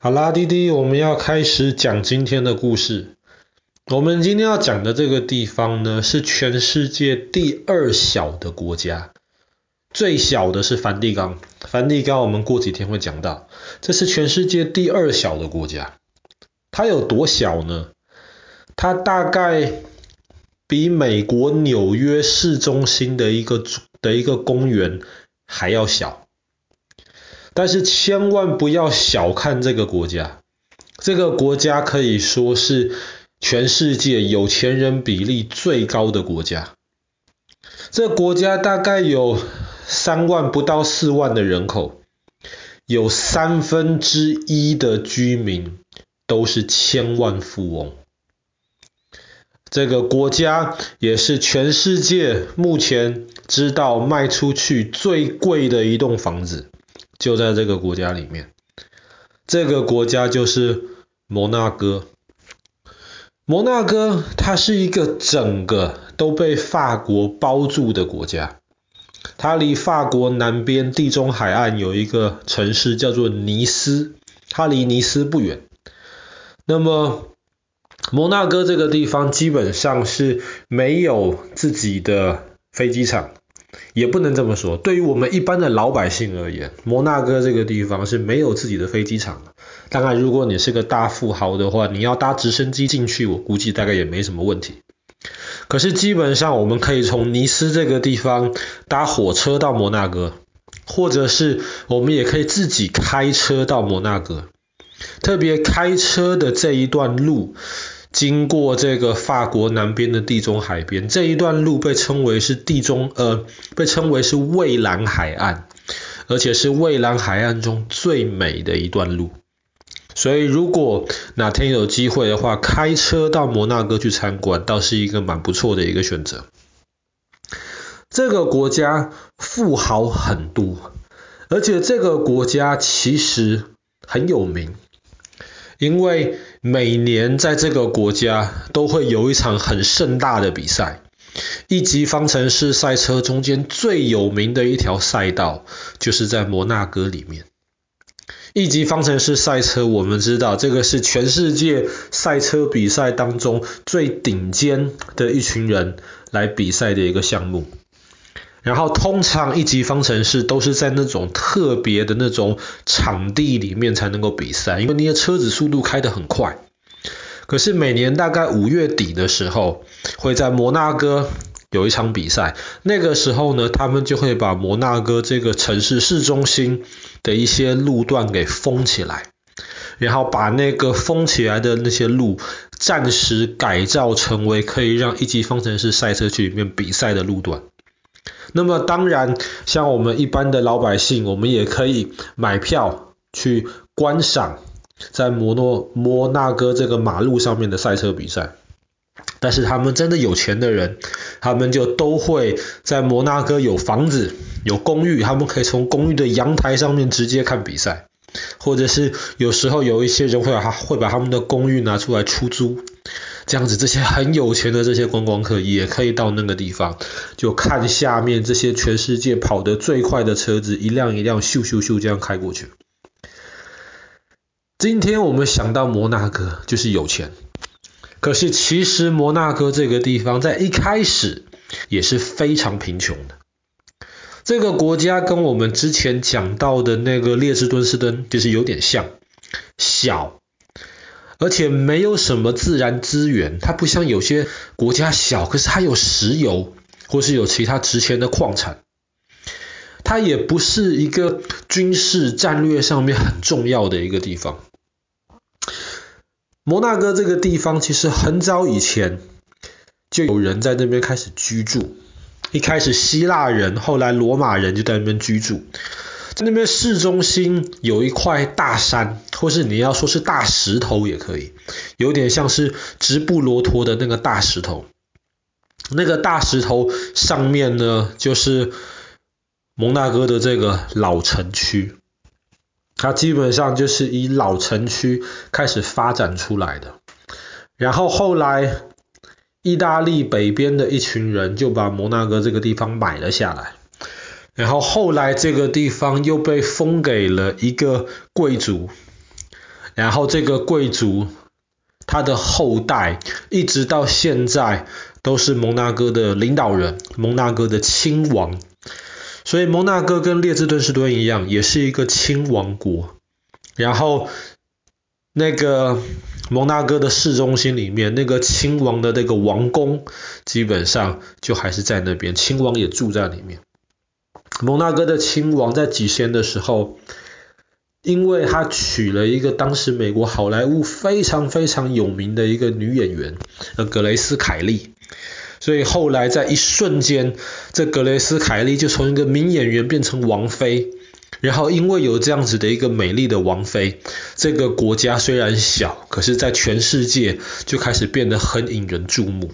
好啦，滴滴，我们要开始讲今天的故事。我们今天要讲的这个地方呢，是全世界第二小的国家，最小的是梵蒂冈。梵蒂冈我们过几天会讲到，这是全世界第二小的国家。它有多小呢？它大概比美国纽约市中心的一个的一个公园还要小。但是千万不要小看这个国家，这个国家可以说是全世界有钱人比例最高的国家。这个国家大概有三万不到四万的人口，有三分之一的居民都是千万富翁。这个国家也是全世界目前知道卖出去最贵的一栋房子。就在这个国家里面，这个国家就是摩纳哥。摩纳哥它是一个整个都被法国包住的国家，它离法国南边地中海岸有一个城市叫做尼斯，它离尼斯不远。那么摩纳哥这个地方基本上是没有自己的飞机场。也不能这么说，对于我们一般的老百姓而言，摩纳哥这个地方是没有自己的飞机场的。当然，如果你是个大富豪的话，你要搭直升机进去，我估计大概也没什么问题。可是基本上，我们可以从尼斯这个地方搭火车到摩纳哥，或者是我们也可以自己开车到摩纳哥。特别开车的这一段路。经过这个法国南边的地中海边，这一段路被称为是地中呃，被称为是蔚蓝海岸，而且是蔚蓝海岸中最美的一段路。所以如果哪天有机会的话，开车到摩纳哥去参观，倒是一个蛮不错的一个选择。这个国家富豪很多，而且这个国家其实很有名。因为每年在这个国家都会有一场很盛大的比赛，一级方程式赛车中间最有名的一条赛道就是在摩纳哥里面。一级方程式赛车，我们知道这个是全世界赛车比赛当中最顶尖的一群人来比赛的一个项目。然后通常一级方程式都是在那种特别的那种场地里面才能够比赛，因为那些车子速度开得很快。可是每年大概五月底的时候，会在摩纳哥有一场比赛，那个时候呢，他们就会把摩纳哥这个城市市中心的一些路段给封起来，然后把那个封起来的那些路暂时改造成为可以让一级方程式赛车去里面比赛的路段。那么当然，像我们一般的老百姓，我们也可以买票去观赏在摩诺摩纳哥这个马路上面的赛车比赛。但是他们真的有钱的人，他们就都会在摩纳哥有房子、有公寓，他们可以从公寓的阳台上面直接看比赛，或者是有时候有一些人会把会把他们的公寓拿出来出租。这样子，这些很有钱的这些观光客也可以到那个地方，就看下面这些全世界跑得最快的车子，一辆一辆咻咻咻这样开过去。今天我们想到摩纳哥就是有钱，可是其实摩纳哥这个地方在一开始也是非常贫穷的。这个国家跟我们之前讲到的那个列支敦士登就是有点像，小。而且没有什么自然资源，它不像有些国家小，可是它有石油，或是有其他值钱的矿产。它也不是一个军事战略上面很重要的一个地方。摩纳哥这个地方其实很早以前就有人在那边开始居住，一开始希腊人，后来罗马人就在那边居住。在那边市中心有一块大山，或是你要说是大石头也可以，有点像是直布罗陀的那个大石头。那个大石头上面呢，就是摩纳哥的这个老城区，它基本上就是以老城区开始发展出来的。然后后来，意大利北边的一群人就把摩纳哥这个地方买了下来。然后后来这个地方又被封给了一个贵族，然后这个贵族他的后代一直到现在都是蒙纳哥的领导人，蒙纳哥的亲王。所以蒙纳哥跟列支敦士敦一样，也是一个亲王国。然后那个蒙纳哥的市中心里面，那个亲王的那个王宫，基本上就还是在那边，亲王也住在里面。蒙纳哥的亲王在几十年的时候，因为他娶了一个当时美国好莱坞非常非常有名的一个女演员，呃，格雷斯凯利。所以后来在一瞬间，这格雷斯凯利就从一个名演员变成王妃。然后因为有这样子的一个美丽的王妃，这个国家虽然小，可是在全世界就开始变得很引人注目。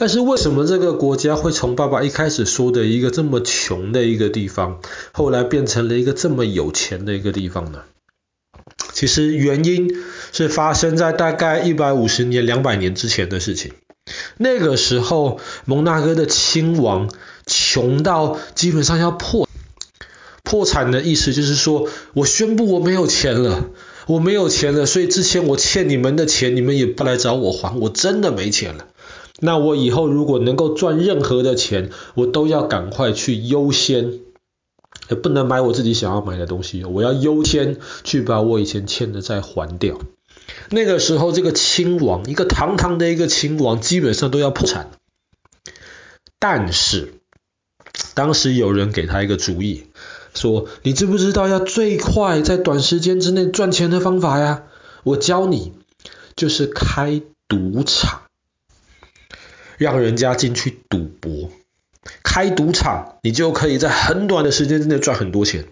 但是为什么这个国家会从爸爸一开始说的一个这么穷的一个地方，后来变成了一个这么有钱的一个地方呢？其实原因是发生在大概一百五十年、两百年之前的事情。那个时候，蒙纳哥的亲王穷到基本上要破破产的意思，就是说我宣布我没有钱了，我没有钱了，所以之前我欠你们的钱，你们也不来找我还，我真的没钱了。那我以后如果能够赚任何的钱，我都要赶快去优先，不能买我自己想要买的东西，我要优先去把我以前欠的债还掉。那个时候，这个亲王，一个堂堂的一个亲王，基本上都要破产。但是，当时有人给他一个主意，说：“你知不知道要最快在短时间之内赚钱的方法呀？我教你，就是开赌场，让人家进去赌博。开赌场，你就可以在很短的时间之内赚很多钱。”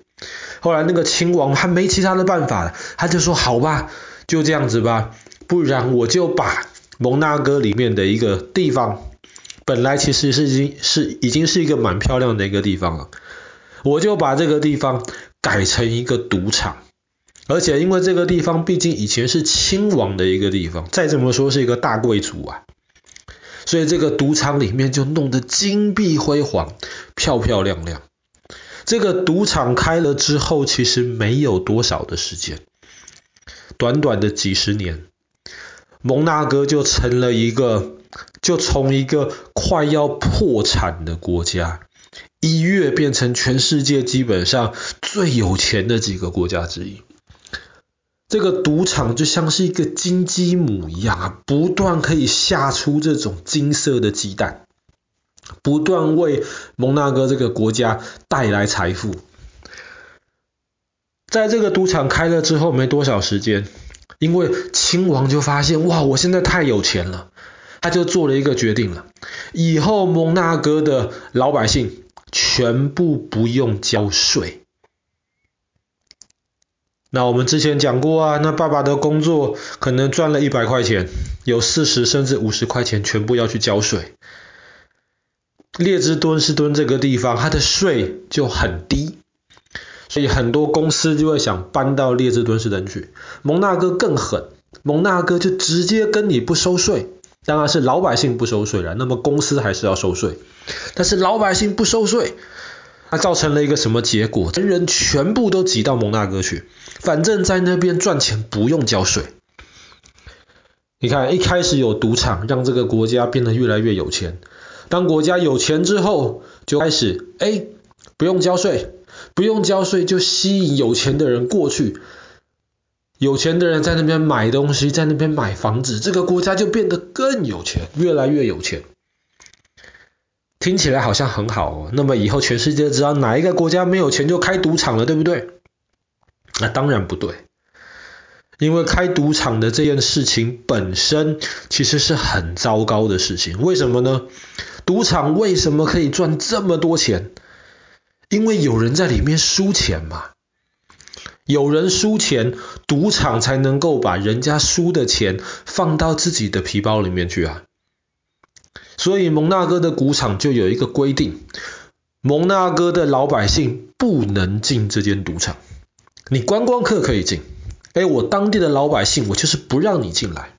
后来那个亲王还没其他的办法了，他就说：“好吧。”就这样子吧，不然我就把蒙纳哥里面的一个地方，本来其实是已经是已经是一个蛮漂亮的一个地方了，我就把这个地方改成一个赌场，而且因为这个地方毕竟以前是亲王的一个地方，再怎么说是一个大贵族啊，所以这个赌场里面就弄得金碧辉煌、漂漂亮亮。这个赌场开了之后，其实没有多少的时间。短短的几十年，蒙纳哥就成了一个，就从一个快要破产的国家，一跃变成全世界基本上最有钱的几个国家之一。这个赌场就像是一个金鸡母一样，不断可以下出这种金色的鸡蛋，不断为蒙纳哥这个国家带来财富。在这个赌场开了之后没多少时间，因为亲王就发现，哇，我现在太有钱了，他就做了一个决定了，以后蒙纳哥的老百姓全部不用交税。那我们之前讲过啊，那爸爸的工作可能赚了一百块钱，有四十甚至五十块钱全部要去交税。列支敦士敦这个地方，它的税就很低。所以很多公司就会想搬到列支敦士登去。蒙纳哥更狠，蒙纳哥就直接跟你不收税，当然是老百姓不收税了，那么公司还是要收税。但是老百姓不收税，造成了一个什么结果？人人全部都挤到蒙纳哥去，反正在那边赚钱不用交税。你看，一开始有赌场，让这个国家变得越来越有钱。当国家有钱之后，就开始哎，不用交税。不用交税就吸引有钱的人过去，有钱的人在那边买东西，在那边买房子，这个国家就变得更有钱，越来越有钱。听起来好像很好哦。那么以后全世界知道哪一个国家没有钱就开赌场了，对不对？那当然不对，因为开赌场的这件事情本身其实是很糟糕的事情。为什么呢？赌场为什么可以赚这么多钱？因为有人在里面输钱嘛，有人输钱，赌场才能够把人家输的钱放到自己的皮包里面去啊。所以蒙纳哥的赌场就有一个规定，蒙纳哥的老百姓不能进这间赌场，你观光客可以进，哎，我当地的老百姓我就是不让你进来。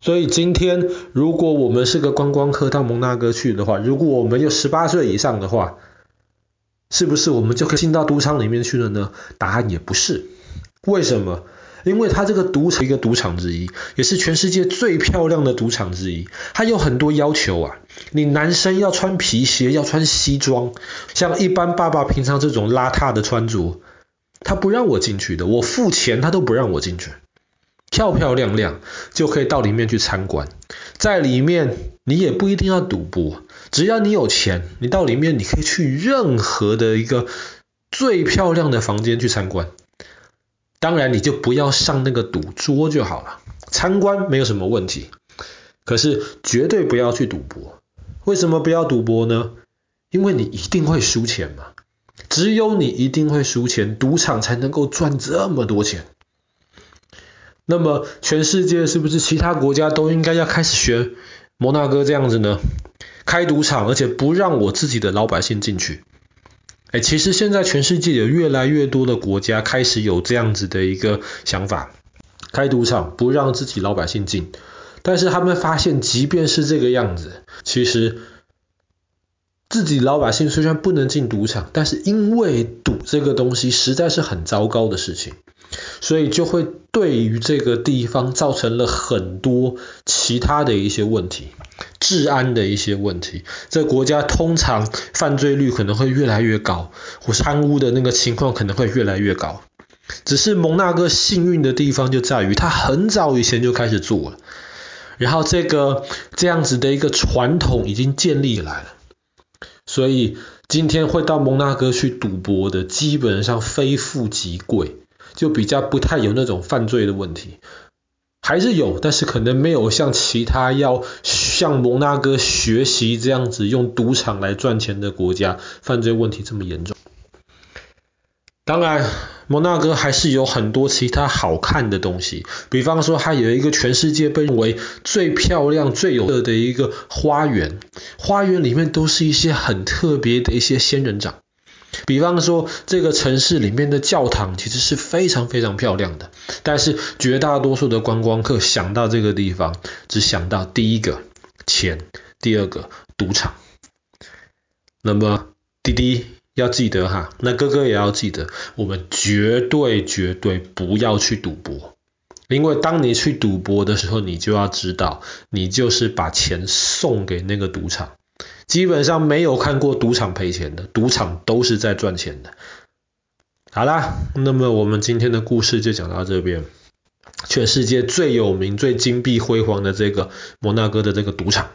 所以今天如果我们是个观光客到蒙纳哥去的话，如果我们有十八岁以上的话，是不是我们就可以进到赌场里面去了呢？答案也不是，为什么？因为它这个赌场一个赌场之一，也是全世界最漂亮的赌场之一。它有很多要求啊，你男生要穿皮鞋，要穿西装，像一般爸爸平常这种邋遢的穿着，他不让我进去的。我付钱，他都不让我进去。漂漂亮亮就可以到里面去参观，在里面你也不一定要赌博，只要你有钱，你到里面你可以去任何的一个最漂亮的房间去参观。当然，你就不要上那个赌桌就好了。参观没有什么问题，可是绝对不要去赌博。为什么不要赌博呢？因为你一定会输钱嘛。只有你一定会输钱，赌场才能够赚这么多钱。那么，全世界是不是其他国家都应该要开始学摩纳哥这样子呢？开赌场，而且不让我自己的老百姓进去。哎，其实现在全世界有越来越多的国家开始有这样子的一个想法，开赌场不让自己老百姓进，但是他们发现，即便是这个样子，其实自己老百姓虽然不能进赌场，但是因为赌这个东西实在是很糟糕的事情，所以就会对于这个地方造成了很多其他的一些问题。治安的一些问题，这国家通常犯罪率可能会越来越高，或贪污的那个情况可能会越来越高。只是蒙纳哥幸运的地方就在于，他很早以前就开始做了，然后这个这样子的一个传统已经建立来了，所以今天会到蒙纳哥去赌博的，基本上非富即贵，就比较不太有那种犯罪的问题。还是有，但是可能没有像其他要向摩纳哥学习这样子用赌场来赚钱的国家，犯罪问题这么严重。当然，摩纳哥还是有很多其他好看的东西，比方说它有一个全世界被认为最漂亮、最有特的一个花园，花园里面都是一些很特别的一些仙人掌。比方说，这个城市里面的教堂其实是非常非常漂亮的，但是绝大多数的观光客想到这个地方，只想到第一个钱，第二个赌场。那么弟弟要记得哈，那哥哥也要记得，我们绝对绝对不要去赌博，因为当你去赌博的时候，你就要知道，你就是把钱送给那个赌场。基本上没有看过赌场赔钱的，赌场都是在赚钱的。好啦，那么我们今天的故事就讲到这边。全世界最有名、最金碧辉煌的这个摩纳哥的这个赌场。